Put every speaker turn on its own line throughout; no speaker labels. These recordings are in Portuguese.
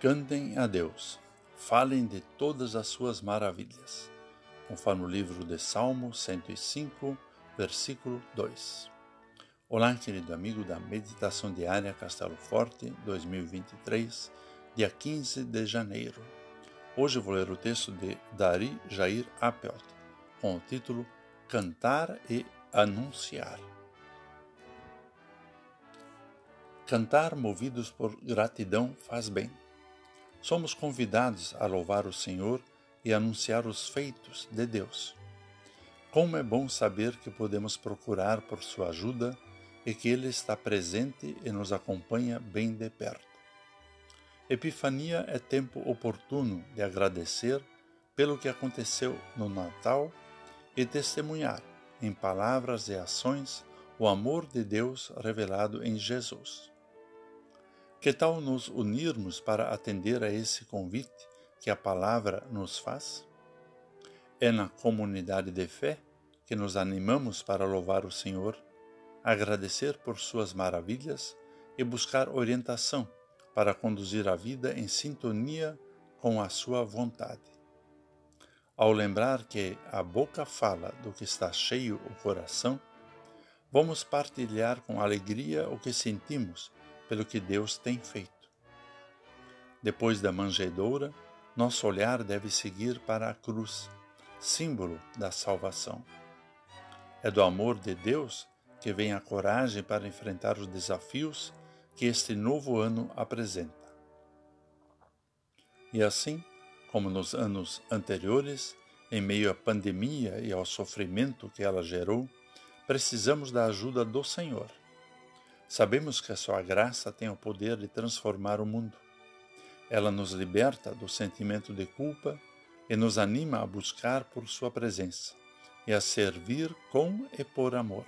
Cantem a Deus, falem de todas as suas maravilhas, conforme o livro de Salmo 105, versículo 2. Olá, querido amigo da Meditação Diária Castelo Forte 2023, dia 15 de janeiro. Hoje vou ler o texto de Dari Jair Apelt, com o título Cantar e Anunciar. Cantar movidos por gratidão faz bem somos convidados a louvar o Senhor e anunciar os feitos de Deus. Como é bom saber que podemos procurar por sua ajuda e que Ele está presente e nos acompanha bem de perto. Epifania é tempo oportuno de agradecer pelo que aconteceu no Natal e testemunhar, em palavras e ações, o amor de Deus revelado em Jesus. Que tal nos unirmos para atender a esse convite que a palavra nos faz? É na comunidade de fé que nos animamos para louvar o Senhor, agradecer por suas maravilhas e buscar orientação para conduzir a vida em sintonia com a sua vontade. Ao lembrar que a boca fala do que está cheio o coração, vamos partilhar com alegria o que sentimos pelo que Deus tem feito. Depois da manjedoura, nosso olhar deve seguir para a cruz, símbolo da salvação. É do amor de Deus que vem a coragem para enfrentar os desafios que este novo ano apresenta. E assim, como nos anos anteriores, em meio à pandemia e ao sofrimento que ela gerou, precisamos da ajuda do Senhor Sabemos que a sua graça tem o poder de transformar o mundo. Ela nos liberta do sentimento de culpa e nos anima a buscar por sua presença e a servir com e por amor.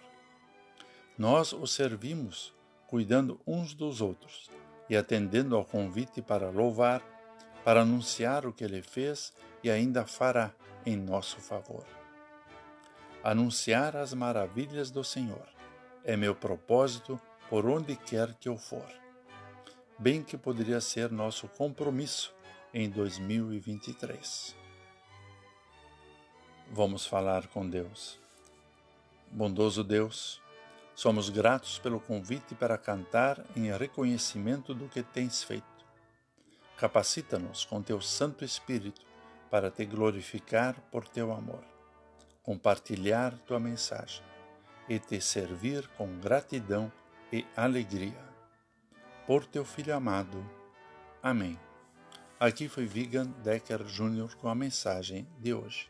Nós o servimos cuidando uns dos outros e atendendo ao convite para louvar, para anunciar o que ele fez e ainda fará em nosso favor. Anunciar as maravilhas do Senhor é meu propósito por onde quer que eu for. Bem que poderia ser nosso compromisso em 2023. Vamos falar com Deus. Bondoso Deus, somos gratos pelo convite para cantar em reconhecimento do que tens feito. Capacita-nos com teu Santo Espírito para te glorificar por teu amor, compartilhar tua mensagem e te servir com gratidão e alegria. Por teu Filho amado. Amém. Aqui foi Vigan Decker Jr. com a mensagem de hoje.